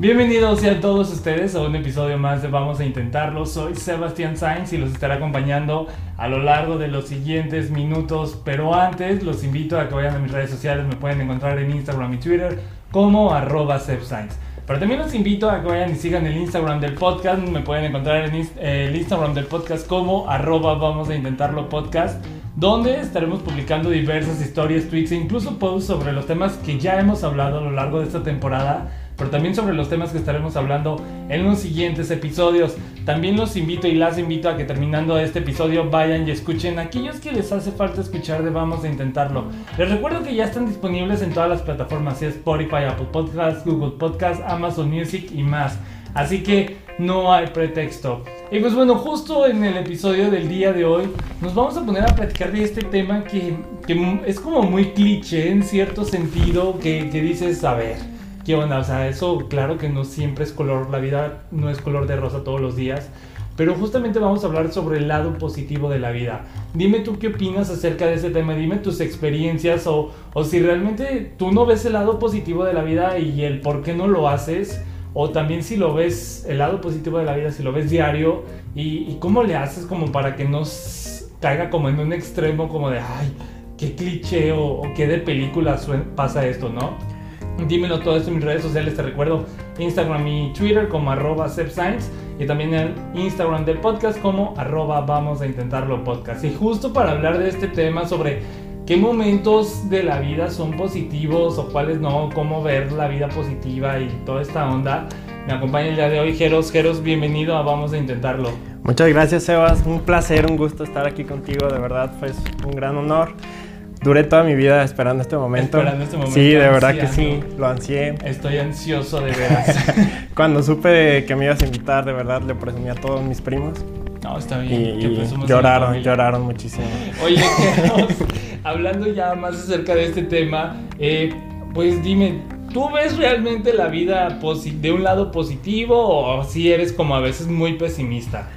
Bienvenidos a todos ustedes a un episodio más de Vamos a Intentarlo. Soy Sebastián Sainz y los estaré acompañando a lo largo de los siguientes minutos. Pero antes los invito a que vayan a mis redes sociales. Me pueden encontrar en Instagram y Twitter como arroba Pero también los invito a que vayan y sigan el Instagram del podcast. Me pueden encontrar en el Instagram del podcast como arroba Vamos a Intentarlo Podcast donde estaremos publicando diversas historias, tweets e incluso posts sobre los temas que ya hemos hablado a lo largo de esta temporada pero también sobre los temas que estaremos hablando en los siguientes episodios. También los invito y las invito a que terminando este episodio vayan y escuchen aquellos que les hace falta escuchar de Vamos a Intentarlo. Les recuerdo que ya están disponibles en todas las plataformas, Spotify, Apple Podcasts, Google Podcasts, Amazon Music y más. Así que no hay pretexto. Y pues bueno, justo en el episodio del día de hoy nos vamos a poner a platicar de este tema que, es como muy cliché en cierto sentido, que, que dices, a ver, ¿qué onda? O sea, eso claro que no siempre es color, la vida no es color de rosa todos los días, pero justamente vamos a hablar sobre el lado positivo de la vida. Dime tú qué opinas acerca de ese tema, dime tus experiencias o, o si realmente tú no ves el lado positivo de la vida y el por qué no lo haces, o también si lo ves, el lado positivo de la vida, si lo ves diario y, cómo le haces como para que no caiga como en un extremo como de, ay, qué cliché o, o qué de película pasa esto, ¿no? Dímelo todo esto en mis redes sociales, te recuerdo Instagram y Twitter como arroba y también el Instagram del podcast como arroba vamos a intentarlo podcast. Y justo para hablar de este tema sobre qué momentos de la vida son positivos o cuáles no, cómo ver la vida positiva y toda esta onda, me acompaña el día de hoy Jeros. Jeros, bienvenido a Vamos a Intentarlo. Muchas gracias Sebas, un placer, un gusto estar aquí contigo, de verdad fue un gran honor duré toda mi vida esperando este momento. Esperando este momento. Sí, de verdad que sí, lo ansié. Estoy ansioso de veras. Cuando supe que me ibas a invitar, de verdad le presumí a todos mis primos. No, está bien. Y, lloraron, lloraron muchísimo. Oye, hablando ya más acerca de este tema, eh, pues dime, ¿tú ves realmente la vida de un lado positivo o si eres como a veces muy pesimista?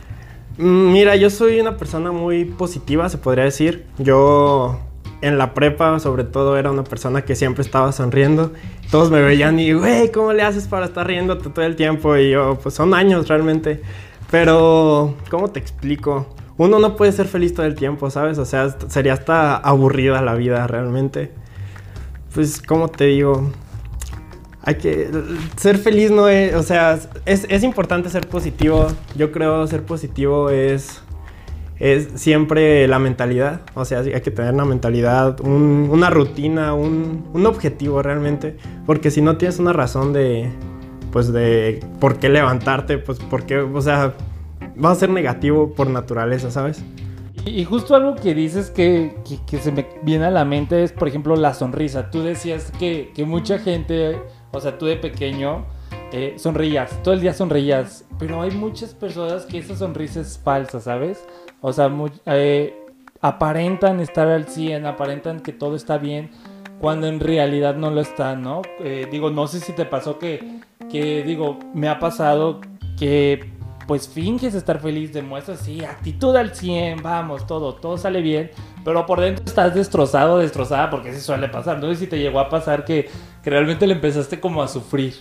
Mm, mira, yo soy una persona muy positiva, se podría decir. Yo en la prepa, sobre todo, era una persona que siempre estaba sonriendo. Todos me veían y, güey, ¿cómo le haces para estar riéndote todo el tiempo? Y yo, pues son años realmente. Pero, ¿cómo te explico? Uno no puede ser feliz todo el tiempo, ¿sabes? O sea, sería hasta aburrida la vida realmente. Pues, ¿cómo te digo? Hay que... Ser feliz no es... O sea, es, es importante ser positivo. Yo creo ser positivo es es siempre la mentalidad. O sea, hay que tener una mentalidad, una rutina, un, objetivo realmente. Porque si no tienes una razón de, pues de por qué levantarte, pues porque, o sea, va a ser negativo por naturaleza, ¿sabes? Y, justo algo que dices que, se me viene a la mente es, por ejemplo, la sonrisa. Tú decías que, mucha gente, o sea, tú de pequeño, eh, sonrías, todo el día sonrías, pero hay muchas personas que esa sonrisa es falsa, ¿sabes? O sea, eh, aparentan estar al 100, aparentan que todo está bien, cuando en realidad no lo está, ¿no? Eh, digo, no sé si te pasó que, que, digo, me ha pasado que pues finges estar feliz, demuestras, sí, actitud al 100, vamos, todo, todo sale bien, pero por dentro estás destrozado, destrozada, porque eso suele pasar. No sé si te llegó a pasar que, que realmente le empezaste como a sufrir.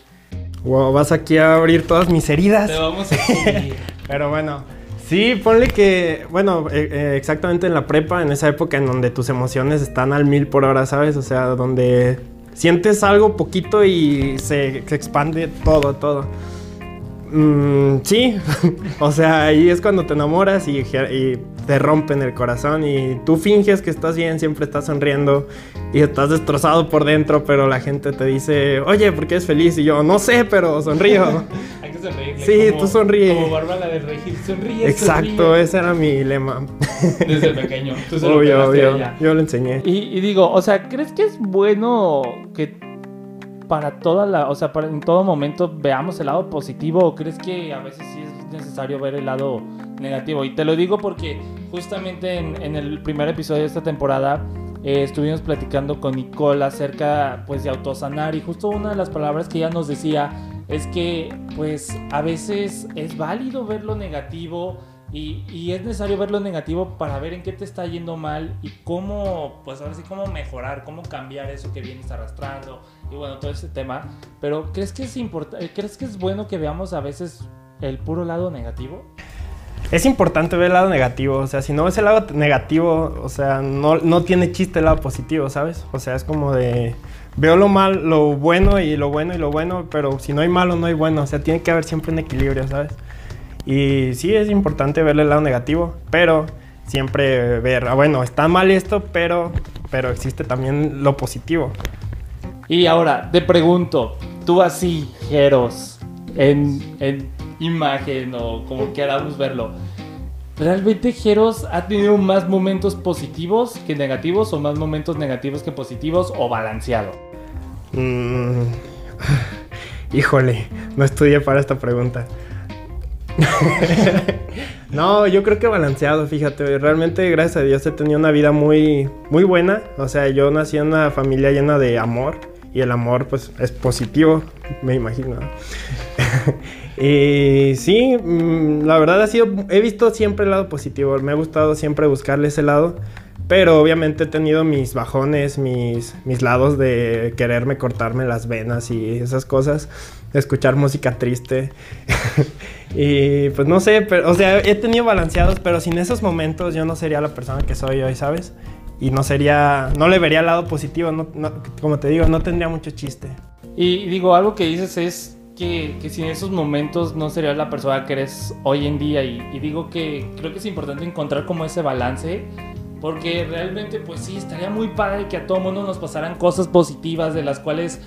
Wow, vas aquí a abrir todas mis heridas. Te vamos a Pero bueno, Sí, ponle que, bueno, eh, eh, exactamente en la prepa, en esa época en donde tus emociones están al mil por hora, ¿sabes? O sea, donde sientes algo poquito y se, expande todo, todo. Mm, sí, o sea, ahí es cuando te enamoras y, te te rompen el corazón y tú finges que estás bien, siempre estás sonriendo y estás destrozado por dentro, pero la gente te dice, oye, ¿por qué es feliz? Y yo, no sé, pero sonrío. Que sonreír. Sí, tú sonríe. Como Bárbara de Regil, sonríe. Exacto, sonríe. ese era mi lema. Desde pequeño. Tú se Obvio, obvio. ella. Yo lo enseñé. Y, y digo, o sea, ¿crees que es bueno que para toda la, o sea, para en todo momento veamos el lado positivo o crees que a veces sí es necesario ver el lado negativo? Y te lo digo porque justamente en, en el primer episodio de esta temporada eh, estuvimos platicando con Nicole acerca pues de autosanar y justo una de las palabras que ella nos decía es que pues a veces es válido ver lo negativo y, es necesario ver lo negativo para ver en qué te está yendo mal y cómo, pues ahora sí, mejorar, cómo cambiar eso que vienes arrastrando y bueno, todo ese tema. Pero ¿crees que es crees que es bueno que veamos a veces el puro lado negativo? Es importante ver el lado negativo, o sea, si no ves el lado negativo, o sea, no, no tiene chiste el lado positivo, ¿sabes? O sea, es como de, veo lo mal, lo bueno y lo bueno y lo bueno, pero si no hay malo, no hay bueno, o sea, tiene que haber siempre un equilibrio, ¿sabes? Y sí, es importante ver el lado negativo, pero siempre ver, ah, bueno, está mal esto, pero, pero existe también lo positivo. Y ahora, te pregunto, tú así, Jeros, en, en imagen o como queramos verlo, ¿realmente Jeros ha tenido más momentos positivos que negativos o más momentos negativos que positivos o balanceado? Mm, híjole, no estudié para esta pregunta. no, yo creo que balanceado, fíjate. Realmente, gracias a Dios, he tenido una vida muy, muy buena. O sea, yo nací en una familia llena de amor. Y el amor, pues, es positivo, me imagino. y sí, mm, la verdad ha sido. He visto siempre el lado positivo. Me ha gustado siempre buscarle ese lado. Pero obviamente he tenido mis bajones, mis, mis lados de quererme cortarme las venas y esas cosas. Escuchar música triste. y pues no sé, pero, o sea, he tenido balanceados, pero sin esos momentos yo no sería la persona que soy hoy, ¿sabes? Y no sería, no le vería el lado positivo, no- no- como te digo, no tendría mucho chiste. Y digo, algo que dices es que, que sin esos momentos no serías la persona que eres hoy en día. Y, y digo que creo que es importante encontrar como ese balance. Porque realmente, pues sí, estaría muy padre que a todo mundo nos pasaran cosas positivas de las cuales,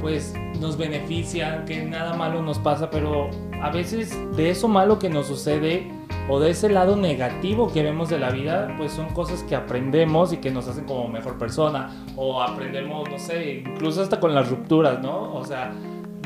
pues, nos benefician, que nada malo nos pasa, pero a veces de eso malo que nos sucede o de ese lado negativo que vemos de la vida, pues son cosas que aprendemos y que nos hacen como mejor persona. O aprendemos, no sé, incluso hasta con las rupturas, ¿no? O sea,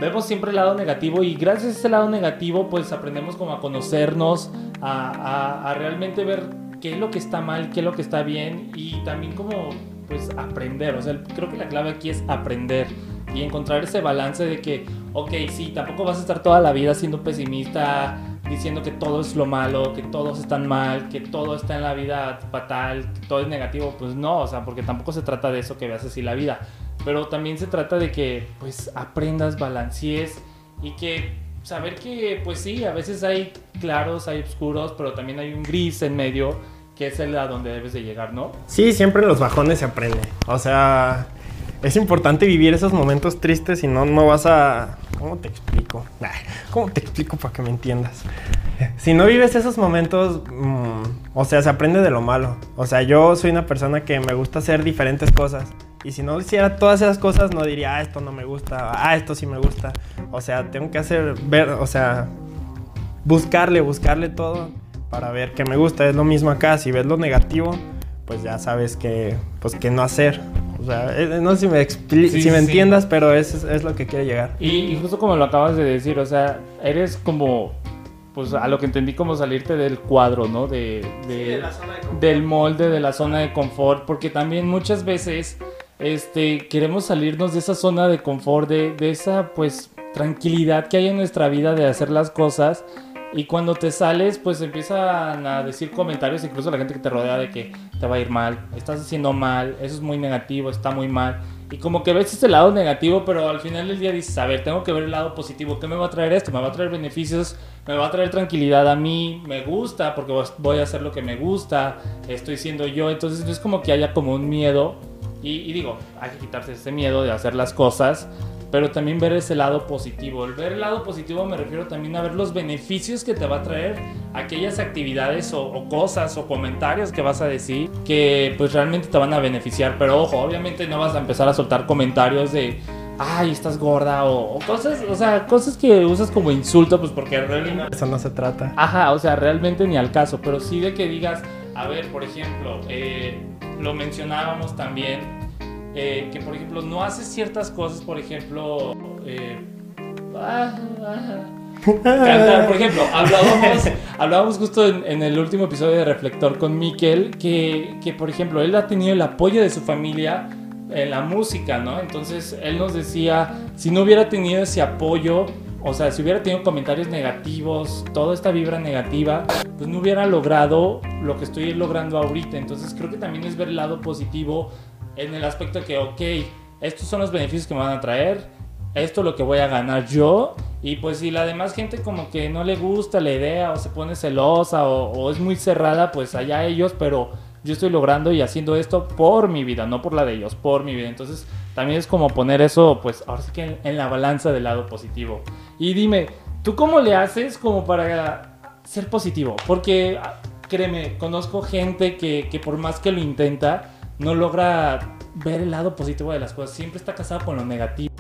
vemos siempre el lado negativo y gracias a ese lado negativo, pues aprendemos como a conocernos, a, a- a realmente ver qué es lo que está mal, qué es lo que está bien y también como, pues, aprender. O sea, creo que la clave aquí es aprender y encontrar ese balance de que, ok, sí, tampoco vas a estar toda la vida siendo pesimista, diciendo que todo es lo malo, que todos están mal, que todo está en la vida fatal, que todo es negativo, pues no, o sea, porque tampoco se trata de eso que veas así la vida, pero también se trata de que pues aprendas, balancees y que saber que pues sí, a veces hay claros, hay oscuros, pero también hay un gris en medio que es el a donde debes de llegar, ¿no? Sí, siempre en los bajones se aprende. O sea, es importante vivir esos momentos tristes y no, no vas a... ¿Cómo te explico? ¿Cómo te explico para que me entiendas? Si no vives esos momentos, mm, o sea, se aprende de lo malo. O sea, yo soy una persona que me gusta hacer diferentes cosas. Y si no hiciera todas esas cosas, no diría, ah, esto no me gusta, ah, esto sí me gusta. O sea, tengo que hacer, ver, o sea, buscarle, buscarle todo para ver qué me gusta. Es lo mismo acá, si ves lo negativo, pues ya sabes que, pues, que no hacer. O sea, eh, no sé si me, expli- Sí, si me sí. entiendas, pero es, es lo que quiero llegar. Y, y justo como lo acabas de decir, o sea, eres como, pues a lo que entendí como salirte del cuadro, ¿no? De, de- del molde, de la zona de confort, porque también muchas veces este, queremos salirnos de esa zona de confort, de, de esa pues tranquilidad que hay en nuestra vida de hacer las cosas. Y cuando te sales, pues empiezan a decir comentarios, incluso la gente que te rodea, de que te va a ir mal, estás haciendo mal, eso es muy negativo, está muy mal. Y como que ves ese lado negativo, pero al final del día dices, a ver, tengo que ver el lado positivo. ¿Qué me va a traer esto? Me va a traer beneficios, me va a traer tranquilidad a mí, me gusta porque voy a hacer lo que me gusta, estoy siendo yo. Entonces no es como que haya como un miedo. Y, y digo, hay que quitarse ese miedo de hacer las cosas, pero también ver ese lado positivo. El ver el lado positivo me refiero también a ver los beneficios que te va a traer aquellas actividades o, o, cosas o comentarios que vas a decir que pues realmente te van a beneficiar. Pero ojo, obviamente no vas a empezar a soltar comentarios de ay, estás gorda o, cosas, o sea, cosas que usas como insulto, pues porque realmente... Eso no se trata. Ajá, o sea, realmente ni al caso, pero sí de que digas, a ver, por ejemplo, eh, lo mencionábamos también, eh, que por ejemplo no haces ciertas cosas, por ejemplo... Eh, ah, ah, Cantar, por ejemplo, hablábamos, hablábamos justo en, en, el último episodio de Reflector con Miquel, que, que por ejemplo él ha tenido el apoyo de su familia en la música, ¿no? Entonces él nos decía, si no hubiera tenido ese apoyo, o sea, si hubiera tenido comentarios negativos, toda esta vibra negativa, pues no hubiera logrado lo que estoy logrando ahorita. Entonces creo que también es ver el lado positivo en el aspecto que, ok, estos son los beneficios que me van a traer, esto es lo que voy a ganar yo. Y pues si la demás gente como que no le gusta la idea o se pone celosa o, o es muy cerrada, pues allá ellos, pero yo estoy logrando y haciendo esto por mi vida, no por la de ellos, por mi vida. Entonces, también es como poner eso, pues, ahora sí que en, la balanza del lado positivo. Y dime, ¿tú cómo le haces como para ser positivo? Porque, ah, créeme, conozco gente que, que por más que lo intenta, no logra ver el lado positivo de las cosas. Siempre está casado con lo negativo.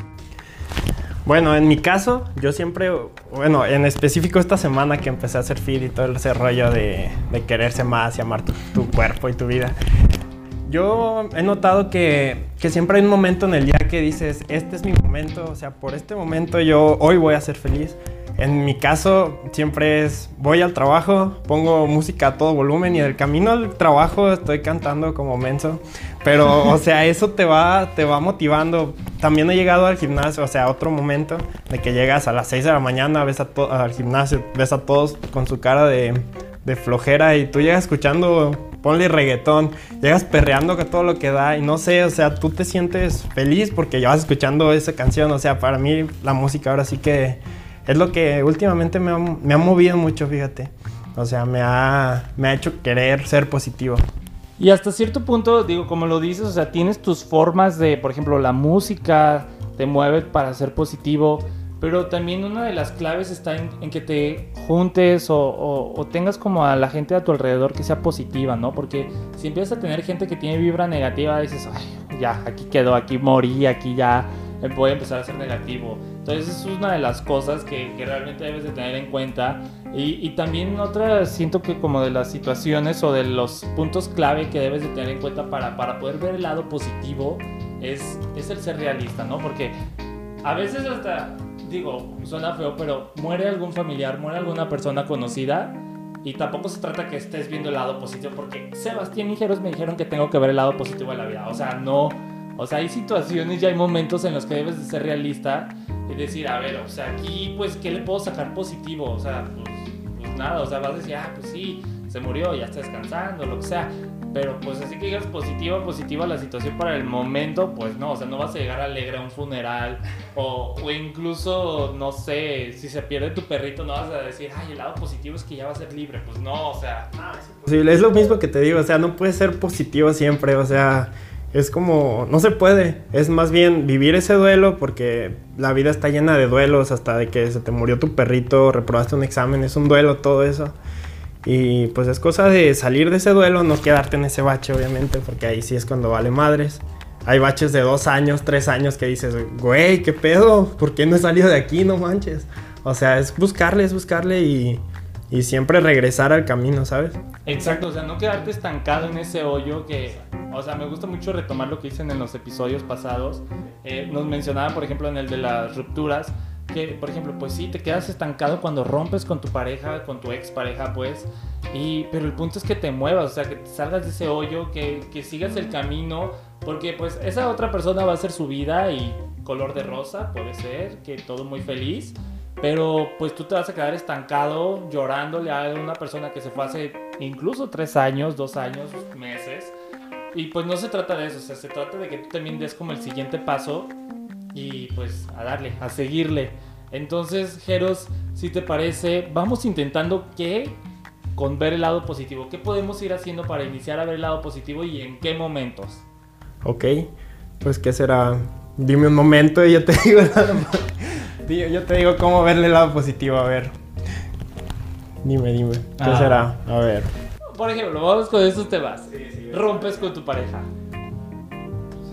Bueno, en mi caso, yo siempre, bueno, en específico esta semana que empecé a hacer feed y todo ese rollo de, de quererse más y amar tu, cuerpo y tu vida, yo he notado que, que, siempre hay un momento en el día que dices, este es mi momento, o sea, por este momento yo hoy voy a ser feliz. En mi caso siempre es, voy al trabajo, pongo música a todo volumen y en el camino al trabajo estoy cantando como menso. Pero, o sea, eso te va, te va motivando. También he llegado al gimnasio, o sea, otro momento de que llegas a las 6 de la mañana, ves a al gimnasio, ves a todos con su cara de, de flojera y tú llegas escuchando, ponle reggaetón, llegas perreando con todo lo que da y no sé, o sea, tú te sientes feliz porque ya vas escuchando esa canción. O sea, para mí la música ahora sí que es lo que últimamente me ha, me ha movido mucho, fíjate. O sea, me ha, me ha hecho querer ser positivo. Y hasta cierto punto, digo, como lo dices, o sea, tienes tus formas de, por ejemplo, la música te mueve para ser positivo, pero también una de las claves está en, que te juntes o, o, tengas como a la gente a tu alrededor que sea positiva, ¿no? Porque si empiezas a tener gente que tiene vibra negativa, dices, ay, ya, aquí quedó, aquí morí, aquí ya voy a empezar a ser negativo. Entonces es una de las cosas que, que realmente debes de tener en cuenta. Y, y, también otra, siento que como de las situaciones o de los puntos clave que debes de tener en cuenta para, para poder ver el lado positivo es, es el ser realista, ¿no? Porque a veces hasta, digo, suena feo, pero muere algún familiar, muere alguna persona conocida. Y tampoco se trata que estés viendo el lado positivo, porque Sebastián y Jeros me dijeron que tengo que ver el lado positivo de la vida. O sea, no, o sea, hay situaciones y hay momentos en los que debes de ser realista y decir, a ver, o sea, aquí, pues, ¿qué le puedo sacar positivo? O sea, pues, pues, nada, o sea, vas a decir, ah, pues sí, se murió, ya está descansando, lo que sea. Pero pues así que digas positiva, positiva la situación para el momento, pues no, o sea, no vas a llegar alegre a un funeral o, o incluso, no sé, si se pierde tu perrito, no vas a decir, ay, el lado positivo es que ya va a ser libre, pues no, o sea... es, es lo mismo que te digo, o sea, no puedes ser positivo siempre, o sea es como, no se puede, es más bien vivir ese duelo porque la vida está llena de duelos, hasta de que se te murió tu perrito, reprobaste un examen, es un duelo todo eso. Y pues es cosa de salir de ese duelo, no quedarte en ese bache obviamente, porque ahí sí es cuando vale madres. Hay baches de dos años, tres años que dices, güey, ¿qué pedo? ¿Por qué no he salido de aquí? No manches. O sea, es buscarle, es buscarle y, y siempre regresar al camino, ¿sabes? Exacto, o sea, no quedarte estancado en ese hoyo que o sea, me gusta mucho retomar lo que dicen en los episodios pasados. Eh, nos mencionaban, por ejemplo, en el de las rupturas, que, por ejemplo, pues sí, te quedas estancado cuando rompes con tu pareja, con tu ex pareja, pues. Y, pero el punto es que te muevas, o sea, que te salgas de ese hoyo, que, que sigas el camino, porque pues esa otra persona va a ser su vida y color de rosa, puede ser, que todo muy feliz. Pero pues tú te vas a quedar estancado llorándole a una persona que se fue hace incluso tres años, dos años, meses. Y pues no se trata de eso, o sea, se trata de que tú también des como el siguiente paso y pues a darle, a seguirle. Entonces, Jeros, si te parece, vamos intentando que con ver el lado positivo. ¿Qué podemos ir haciendo para iniciar a ver el lado positivo y en qué momentos? Ok, pues ¿qué será? Dime un momento y yo te digo, yo te digo cómo verle el lado positivo. A ver, Dime, dime. ¿Qué Ah. será? A ver. Por ejemplo, vamos con esos temas. Rompes con tu pareja.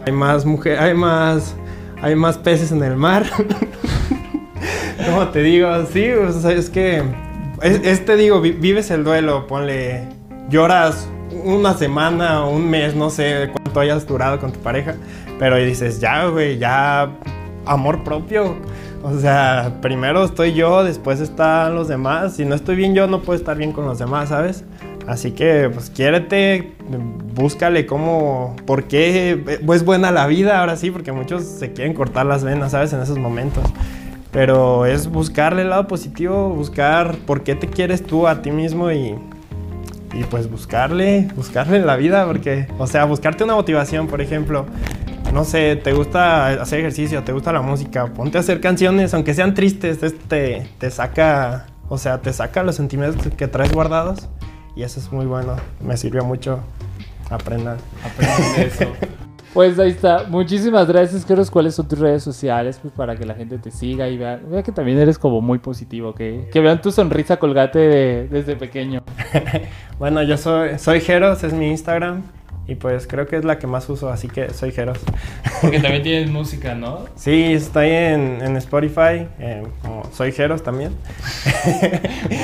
Hay más mujeres, hay más, hay más peces en el mar. ¿Cómo te digo? Sí, o sea, es que, es, es, te digo, vi- vives el duelo, ponle, lloras una semana o un mes, no sé cuánto hayas durado con tu pareja, pero dices, ya, güey, ya, amor propio. O sea, primero estoy yo, después están los demás. Si no estoy bien yo, no puedo estar bien con los demás, ¿sabes? Así que, pues, quiérete, búscale cómo, por qué es buena la vida, ahora sí, porque muchos se quieren cortar las venas, ¿sabes? En esos momentos. Pero es buscarle el lado positivo, buscar por qué te quieres tú a ti mismo y, y pues buscarle, buscarle la vida, porque, o sea, buscarte una motivación, por ejemplo. No sé, te gusta hacer ejercicio, te gusta la música, ponte a hacer canciones, aunque sean tristes, esto te, te saca, o sea, te saca los sentimientos que traes guardados y eso es muy bueno, me sirvió mucho aprender. Aprende de eso. Pues ahí está. Muchísimas gracias, Keros. ¿Cuáles son tus redes sociales? Pues para que la gente te siga y vea, vea que también eres como muy positivo. Que, que vean tu sonrisa colgate de- desde pequeño. Bueno, yo soy, soy Jeros, es mi Instagram y pues creo que es la que más uso, así que soy Jeros. Porque también tienes música, ¿no? Sí, estoy en, en Spotify, eh, como soy Jeros también.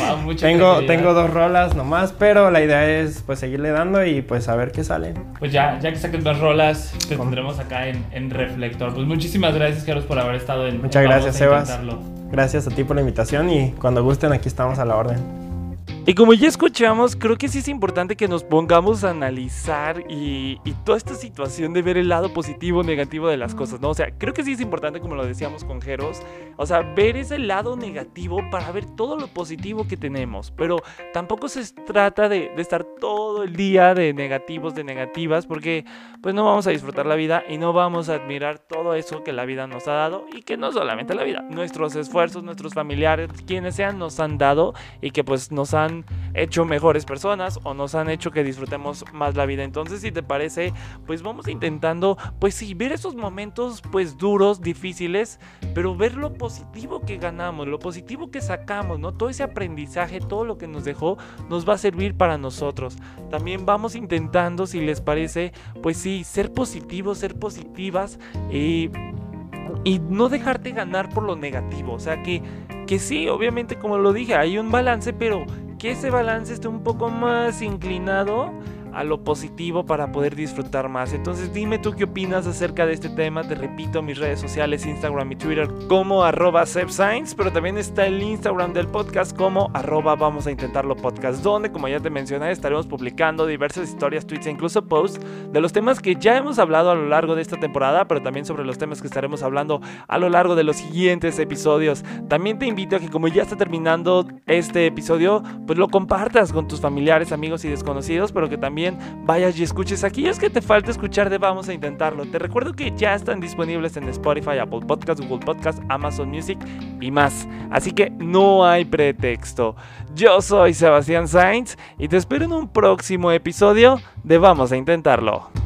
Wow, mucha tengo, tengo dos rolas nomás, pero la idea es pues seguirle dando y pues a ver qué sale. Pues ya, ya que saques más rolas, te tendremos acá en, en Reflector. Pues muchísimas gracias, Keros, por haber estado en. Muchas en gracias, Sebas. Gracias a ti por la invitación y cuando gusten aquí estamos a la orden. Y como ya escuchamos, creo que sí es importante que nos pongamos a analizar y, y toda esta situación de ver el lado positivo o negativo de las cosas, ¿no? O sea, creo que sí es importante, como lo decíamos con Jeros, o sea, ver ese lado negativo para ver todo lo positivo que tenemos. Pero tampoco se trata de, de estar todo el día de negativos, de negativas, porque pues no vamos a disfrutar la vida y no vamos a admirar todo eso que la vida nos ha dado y que no solamente la vida, nuestros esfuerzos, nuestros familiares, quienes sean, nos han dado y que pues nos han hecho mejores personas o nos han hecho que disfrutemos más la vida. Entonces, si te parece, pues vamos intentando, pues sí, ver esos momentos pues duros, difíciles, pero ver lo positivo que ganamos, lo positivo que sacamos, ¿no? Todo ese aprendizaje, todo lo que nos dejó, nos va a servir para nosotros. También vamos intentando, si les parece, pues sí, ser positivos, ser positivas y y no dejarte ganar por lo negativo. O sea que, que sí, obviamente como lo dije, hay un balance, pero que ese balance esté un poco más inclinado a lo positivo para poder disfrutar más. Entonces dime tú qué opinas acerca de este tema. Te repito, mis redes sociales, Instagram y Twitter como arroba Science, pero también está el Instagram del podcast como arroba vamos a intentarlo podcast, donde como ya te mencioné estaremos publicando diversas historias, tweets e incluso posts de los temas que ya hemos hablado a lo largo de esta temporada, pero también sobre los temas que estaremos hablando a lo largo de los siguientes episodios. También te invito a que como ya está terminando este episodio, pues lo compartas con tus familiares, amigos y desconocidos, pero que también vayas y escuches aquellos que te falta escuchar de Vamos a Intentarlo. Te recuerdo que ya están disponibles en Spotify, Apple Podcast, Google Podcast, Amazon Music y más. Así que no hay pretexto. Yo soy Sebastián Sainz y te espero en un próximo episodio de Vamos a Intentarlo.